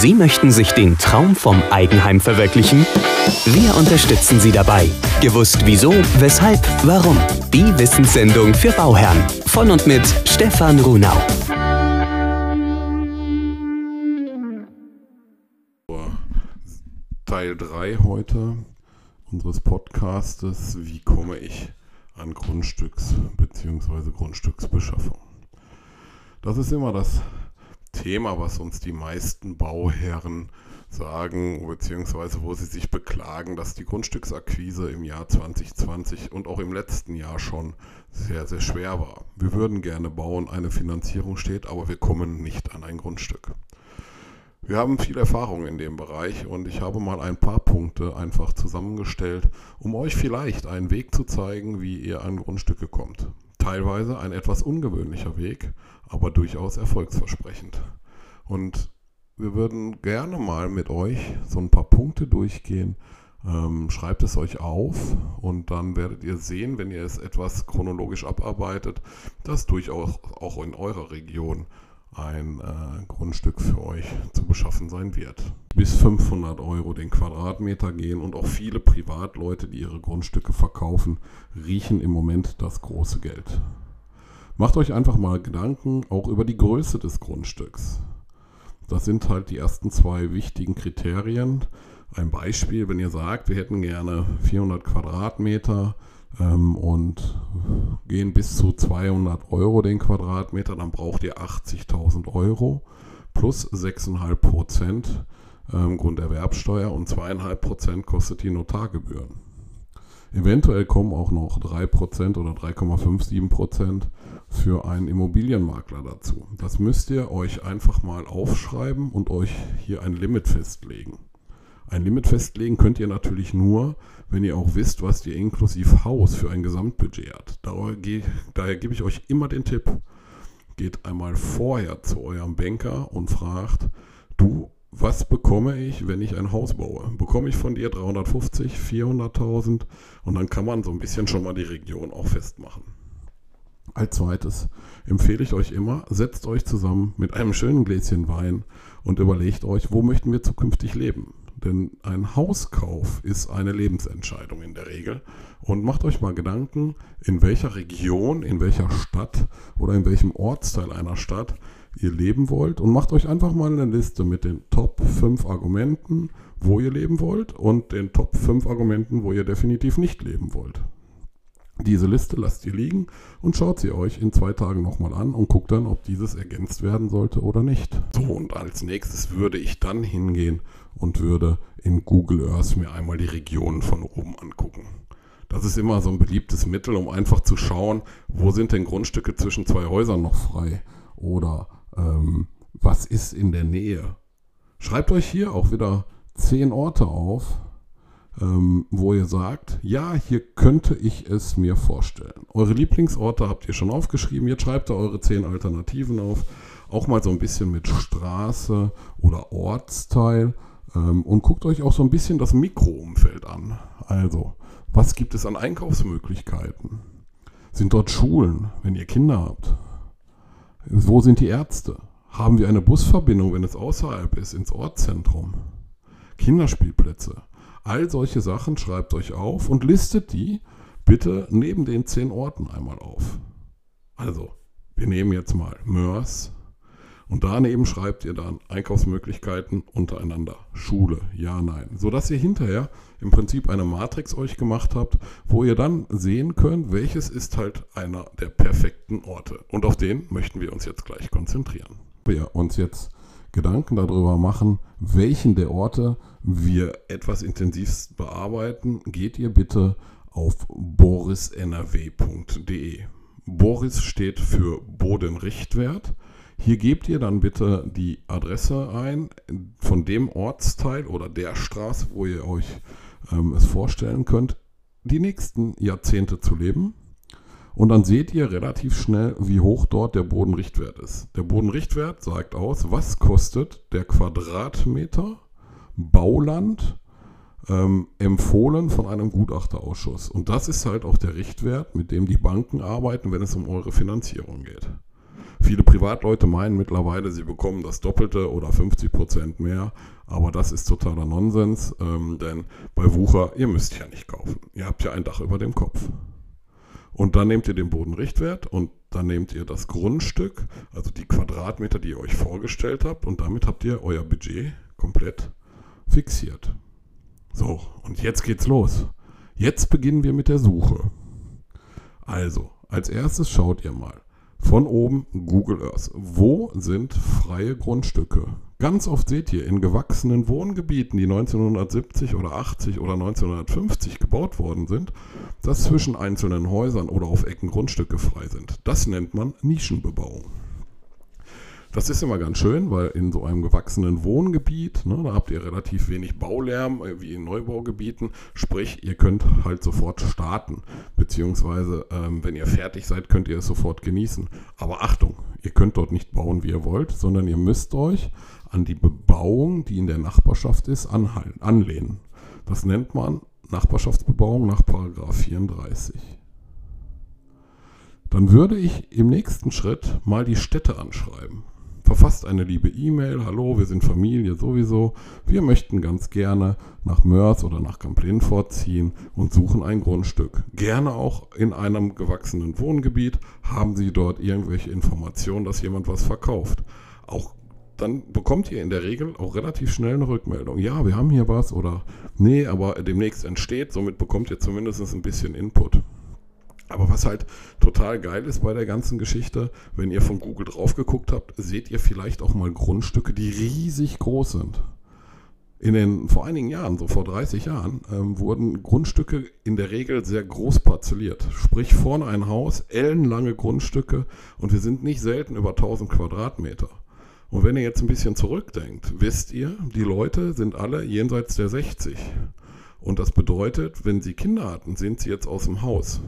Sie möchten sich den Traum vom Eigenheim verwirklichen? Wir unterstützen Sie dabei. Gewusst wieso, weshalb, warum. Die Wissenssendung für Bauherren. Von und mit Stefan Runau. Teil 3 heute unseres Podcastes. Wie komme ich an Grundstücks- bzw. Grundstücksbeschaffung? Das ist immer das Thema, was uns die meisten Bauherren sagen, beziehungsweise wo sie sich beklagen, dass die Grundstücksakquise im Jahr 2020 und auch im letzten Jahr schon sehr, sehr schwer war. Wir würden gerne bauen, eine Finanzierung steht, aber wir kommen nicht an ein Grundstück. Wir haben viel Erfahrung in dem Bereich und ich habe mal ein paar Punkte einfach zusammengestellt, um euch vielleicht einen Weg zu zeigen, wie ihr an Grundstücke kommt. Teilweise ein etwas ungewöhnlicher Weg, aber durchaus erfolgsversprechend. Und wir würden gerne mal mit euch so ein paar Punkte durchgehen. Ähm, schreibt es euch auf und dann werdet ihr sehen, wenn ihr es etwas chronologisch abarbeitet, dass durchaus auch in eurer Region ein äh, Grundstück für euch zu beschaffen sein wird. Bis 500 Euro den Quadratmeter gehen und auch viele Privatleute, die ihre Grundstücke verkaufen, riechen im Moment das große Geld. Macht euch einfach mal Gedanken auch über die Größe des Grundstücks. Das sind halt die ersten zwei wichtigen Kriterien. Ein Beispiel, wenn ihr sagt, wir hätten gerne 400 Quadratmeter ähm, und gehen bis zu 200 Euro den Quadratmeter, dann braucht ihr 80.000 Euro plus 6,5 Prozent ähm, Grunderwerbsteuer und 2,5 Prozent kostet die Notargebühren. Eventuell kommen auch noch 3% oder 3,57% für einen Immobilienmakler dazu. Das müsst ihr euch einfach mal aufschreiben und euch hier ein Limit festlegen. Ein Limit festlegen könnt ihr natürlich nur, wenn ihr auch wisst, was ihr inklusive Haus für ein Gesamtbudget hat. Daher, daher gebe ich euch immer den Tipp, geht einmal vorher zu eurem Banker und fragt, du, was bekomme ich, wenn ich ein Haus baue? Bekomme ich von dir 350, 400.000? Und dann kann man so ein bisschen schon mal die Region auch festmachen. Als zweites empfehle ich euch immer, setzt euch zusammen mit einem schönen Gläschen Wein und überlegt euch, wo möchten wir zukünftig leben? Denn ein Hauskauf ist eine Lebensentscheidung in der Regel. Und macht euch mal Gedanken, in welcher Region, in welcher Stadt oder in welchem Ortsteil einer Stadt ihr leben wollt. Und macht euch einfach mal eine Liste mit den Top 5 Argumenten, wo ihr leben wollt und den Top 5 Argumenten, wo ihr definitiv nicht leben wollt. Diese Liste lasst ihr liegen und schaut sie euch in zwei Tagen nochmal an und guckt dann, ob dieses ergänzt werden sollte oder nicht. So, und als nächstes würde ich dann hingehen und würde in Google Earth mir einmal die Regionen von oben angucken. Das ist immer so ein beliebtes Mittel, um einfach zu schauen, wo sind denn Grundstücke zwischen zwei Häusern noch frei oder ähm, was ist in der Nähe. Schreibt euch hier auch wieder zehn Orte auf, ähm, wo ihr sagt, ja, hier könnte ich es mir vorstellen. Eure Lieblingsorte habt ihr schon aufgeschrieben, jetzt schreibt ihr eure zehn Alternativen auf, auch mal so ein bisschen mit Straße oder Ortsteil ähm, und guckt euch auch so ein bisschen das Mikroumfeld an. Also, was gibt es an Einkaufsmöglichkeiten? Sind dort Schulen, wenn ihr Kinder habt? Wo sind die Ärzte? Haben wir eine Busverbindung, wenn es außerhalb ist, ins Ortszentrum? Kinderspielplätze? All solche Sachen schreibt euch auf und listet die bitte neben den zehn Orten einmal auf. Also, wir nehmen jetzt mal Mörs und daneben schreibt ihr dann Einkaufsmöglichkeiten untereinander. Schule, ja, nein. Sodass ihr hinterher im Prinzip eine Matrix euch gemacht habt, wo ihr dann sehen könnt, welches ist halt einer der perfekten Orte. Und auf den möchten wir uns jetzt gleich konzentrieren. Wir uns jetzt Gedanken darüber machen, welchen der Orte wir etwas intensivst bearbeiten, geht ihr bitte auf borisnrw.de. Boris steht für Bodenrichtwert. Hier gebt ihr dann bitte die Adresse ein von dem Ortsteil oder der Straße, wo ihr euch ähm, es vorstellen könnt, die nächsten Jahrzehnte zu leben. Und dann seht ihr relativ schnell, wie hoch dort der Bodenrichtwert ist. Der Bodenrichtwert sagt aus, was kostet der Quadratmeter Bauland ähm, empfohlen von einem Gutachterausschuss. Und das ist halt auch der Richtwert, mit dem die Banken arbeiten, wenn es um eure Finanzierung geht. Viele Privatleute meinen mittlerweile, sie bekommen das Doppelte oder 50 Prozent mehr, aber das ist totaler Nonsens, ähm, denn bei Wucher, ihr müsst ja nicht kaufen. Ihr habt ja ein Dach über dem Kopf. Und dann nehmt ihr den Bodenrichtwert und dann nehmt ihr das Grundstück, also die Quadratmeter, die ihr euch vorgestellt habt, und damit habt ihr euer Budget komplett fixiert. So, und jetzt geht's los. Jetzt beginnen wir mit der Suche. Also, als erstes schaut ihr mal von oben Google Earth. Wo sind freie Grundstücke? Ganz oft seht ihr in gewachsenen Wohngebieten, die 1970 oder 80 oder 1950 gebaut worden sind, dass zwischen einzelnen Häusern oder auf Ecken Grundstücke frei sind. Das nennt man Nischenbebauung. Das ist immer ganz schön, weil in so einem gewachsenen Wohngebiet, ne, da habt ihr relativ wenig Baulärm, äh, wie in Neubaugebieten. Sprich, ihr könnt halt sofort starten. Beziehungsweise, ähm, wenn ihr fertig seid, könnt ihr es sofort genießen. Aber Achtung, ihr könnt dort nicht bauen, wie ihr wollt, sondern ihr müsst euch an die Bebauung, die in der Nachbarschaft ist, anlehnen. Das nennt man Nachbarschaftsbebauung nach 34. Dann würde ich im nächsten Schritt mal die Städte anschreiben verfasst eine liebe E-Mail, hallo, wir sind Familie sowieso, wir möchten ganz gerne nach Mörs oder nach Kamp-Lindfort ziehen und suchen ein Grundstück. Gerne auch in einem gewachsenen Wohngebiet. Haben Sie dort irgendwelche Informationen, dass jemand was verkauft? Auch dann bekommt ihr in der Regel auch relativ schnell eine Rückmeldung. Ja, wir haben hier was oder nee, aber demnächst entsteht, somit bekommt ihr zumindest ein bisschen Input. Aber was halt total geil ist bei der ganzen Geschichte, wenn ihr von Google drauf geguckt habt, seht ihr vielleicht auch mal Grundstücke, die riesig groß sind. In den vor einigen Jahren, so vor 30 Jahren, ähm, wurden Grundstücke in der Regel sehr groß parzelliert. Sprich vorne ein Haus, ellenlange Grundstücke und wir sind nicht selten über 1000 Quadratmeter. Und wenn ihr jetzt ein bisschen zurückdenkt, wisst ihr, die Leute sind alle jenseits der 60. Und das bedeutet, wenn sie Kinder hatten, sind sie jetzt aus dem Haus.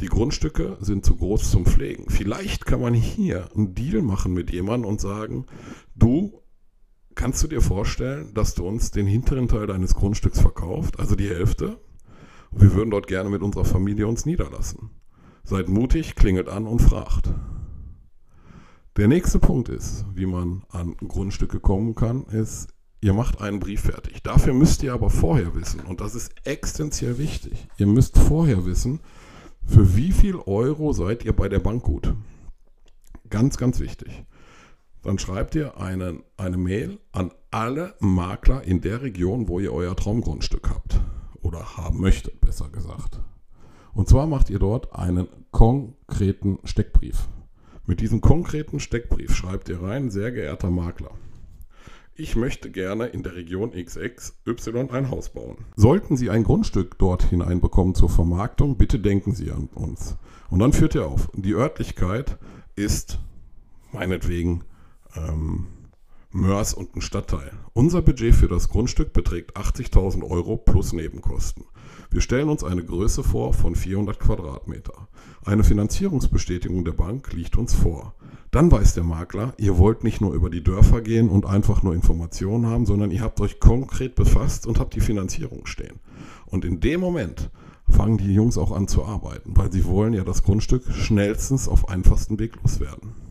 Die Grundstücke sind zu groß zum Pflegen. Vielleicht kann man hier einen Deal machen mit jemandem und sagen, du kannst du dir vorstellen, dass du uns den hinteren Teil deines Grundstücks verkauft, also die Hälfte? wir würden dort gerne mit unserer Familie uns niederlassen. Seid mutig, klingelt an und fragt. Der nächste Punkt ist, wie man an Grundstücke kommen kann, ist, ihr macht einen Brief fertig. Dafür müsst ihr aber vorher wissen, und das ist existenziell wichtig, ihr müsst vorher wissen, für wie viel Euro seid ihr bei der Bank gut? Ganz, ganz wichtig. Dann schreibt ihr eine, eine Mail an alle Makler in der Region, wo ihr euer Traumgrundstück habt. Oder haben möchtet, besser gesagt. Und zwar macht ihr dort einen konkreten Steckbrief. Mit diesem konkreten Steckbrief schreibt ihr rein, sehr geehrter Makler ich möchte gerne in der Region XXY ein Haus bauen. Sollten Sie ein Grundstück dort hineinbekommen zur Vermarktung, bitte denken Sie an uns. Und dann führt er auf. Die Örtlichkeit ist meinetwegen ähm, Mörs und ein Stadtteil. Unser Budget für das Grundstück beträgt 80.000 Euro plus Nebenkosten. Wir stellen uns eine Größe vor von 400 Quadratmeter. Eine Finanzierungsbestätigung der Bank liegt uns vor. Dann weiß der Makler, ihr wollt nicht nur über die Dörfer gehen und einfach nur Informationen haben, sondern ihr habt euch konkret befasst und habt die Finanzierung stehen. Und in dem Moment fangen die Jungs auch an zu arbeiten, weil sie wollen ja das Grundstück schnellstens auf einfachsten Weg loswerden.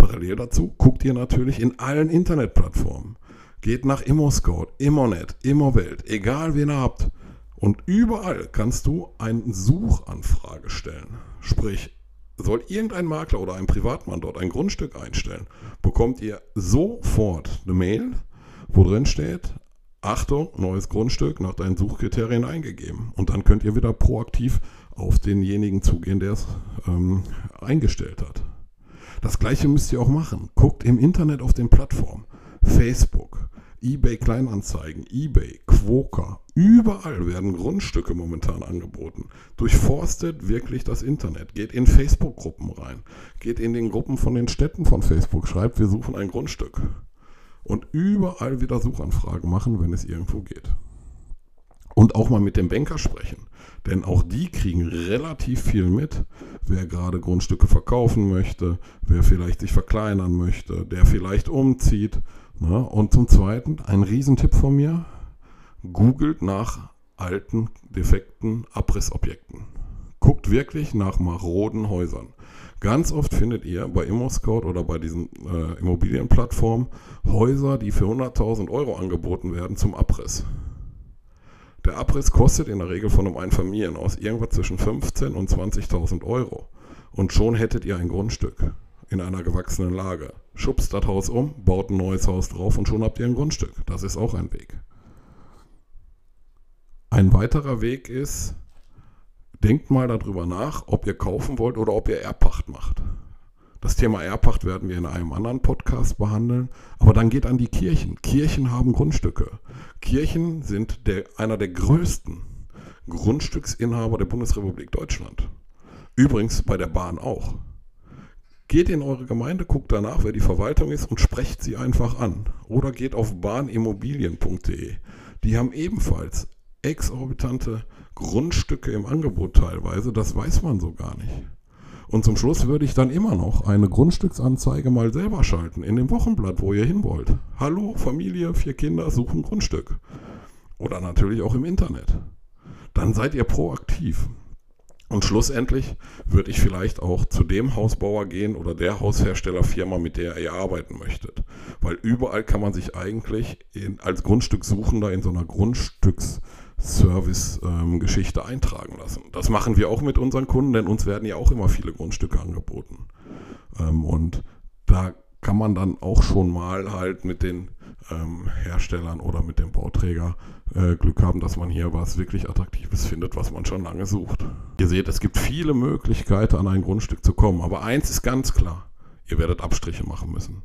Parallel dazu guckt ihr natürlich in allen Internetplattformen. Geht nach ImmoScout, ImmoNet, ImmoWelt, egal wen ihr habt. Und überall kannst du eine Suchanfrage stellen. Sprich, soll irgendein Makler oder ein Privatmann dort ein Grundstück einstellen, bekommt ihr sofort eine Mail, wo drin steht, Achtung, neues Grundstück nach deinen Suchkriterien eingegeben. Und dann könnt ihr wieder proaktiv auf denjenigen zugehen, der es ähm, eingestellt hat. Das gleiche müsst ihr auch machen. Guckt im Internet auf den Plattformen. Facebook, eBay Kleinanzeigen, eBay, Quoka, überall werden Grundstücke momentan angeboten. Durchforstet wirklich das Internet, geht in Facebook-Gruppen rein, geht in den Gruppen von den Städten von Facebook, schreibt, wir suchen ein Grundstück. Und überall wieder Suchanfragen machen, wenn es irgendwo geht. Und auch mal mit dem Banker sprechen. Denn auch die kriegen relativ viel mit, wer gerade Grundstücke verkaufen möchte, wer vielleicht sich verkleinern möchte, der vielleicht umzieht Ne? Und zum Zweiten, ein Riesentipp von mir, googelt nach alten, defekten Abrissobjekten. Guckt wirklich nach maroden Häusern. Ganz oft findet ihr bei ImmoScout oder bei diesen äh, Immobilienplattformen Häuser, die für 100.000 Euro angeboten werden zum Abriss. Der Abriss kostet in der Regel von einem Einfamilienhaus irgendwas zwischen 15.000 und 20.000 Euro. Und schon hättet ihr ein Grundstück in einer gewachsenen Lage. Schubst das Haus um, baut ein neues Haus drauf und schon habt ihr ein Grundstück. Das ist auch ein Weg. Ein weiterer Weg ist, denkt mal darüber nach, ob ihr kaufen wollt oder ob ihr Erbpacht macht. Das Thema Erbpacht werden wir in einem anderen Podcast behandeln. Aber dann geht an die Kirchen. Kirchen haben Grundstücke. Kirchen sind der, einer der größten Grundstücksinhaber der Bundesrepublik Deutschland. Übrigens bei der Bahn auch. Geht in eure Gemeinde, guckt danach, wer die Verwaltung ist und sprecht sie einfach an. Oder geht auf bahnimmobilien.de. Die haben ebenfalls exorbitante Grundstücke im Angebot teilweise. Das weiß man so gar nicht. Und zum Schluss würde ich dann immer noch eine Grundstücksanzeige mal selber schalten in dem Wochenblatt, wo ihr hin wollt. Hallo, Familie, vier Kinder, suchen Grundstück. Oder natürlich auch im Internet. Dann seid ihr proaktiv. Und schlussendlich würde ich vielleicht auch zu dem Hausbauer gehen oder der Hausherstellerfirma, mit der ihr arbeiten möchtet. Weil überall kann man sich eigentlich in, als Grundstückssuchender in so einer Grundstücksservice-Geschichte ähm, eintragen lassen. Das machen wir auch mit unseren Kunden, denn uns werden ja auch immer viele Grundstücke angeboten. Ähm, und da kann man dann auch schon mal halt mit den ähm, Herstellern oder mit dem Bauträger äh, Glück haben, dass man hier was wirklich Attraktives findet, was man schon lange sucht. Ihr seht, es gibt viele Möglichkeiten, an ein Grundstück zu kommen, aber eins ist ganz klar. Ihr werdet Abstriche machen müssen.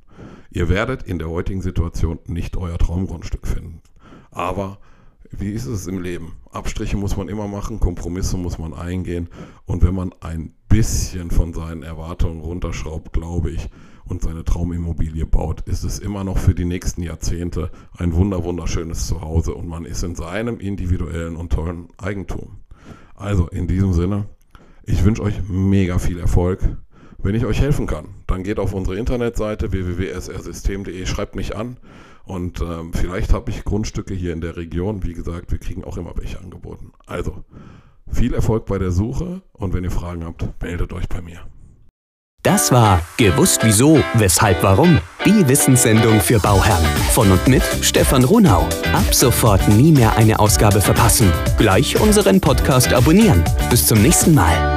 Ihr werdet in der heutigen Situation nicht euer Traumgrundstück finden. Aber wie ist es im Leben? Abstriche muss man immer machen, Kompromisse muss man eingehen. Und wenn man ein bisschen von seinen Erwartungen runterschraubt, glaube ich, und seine Traumimmobilie baut, ist es immer noch für die nächsten Jahrzehnte ein wunder wunderschönes Zuhause und man ist in seinem individuellen und tollen Eigentum. Also in diesem Sinne, ich wünsche euch mega viel Erfolg. Wenn ich euch helfen kann, dann geht auf unsere Internetseite www.srsystem.de, schreibt mich an und ähm, vielleicht habe ich Grundstücke hier in der Region. Wie gesagt, wir kriegen auch immer welche angeboten. Also viel Erfolg bei der Suche und wenn ihr Fragen habt, meldet euch bei mir. Das war Gewusst wieso, weshalb warum. Die Wissenssendung für Bauherren. Von und mit Stefan Runau. Ab sofort nie mehr eine Ausgabe verpassen. Gleich unseren Podcast abonnieren. Bis zum nächsten Mal.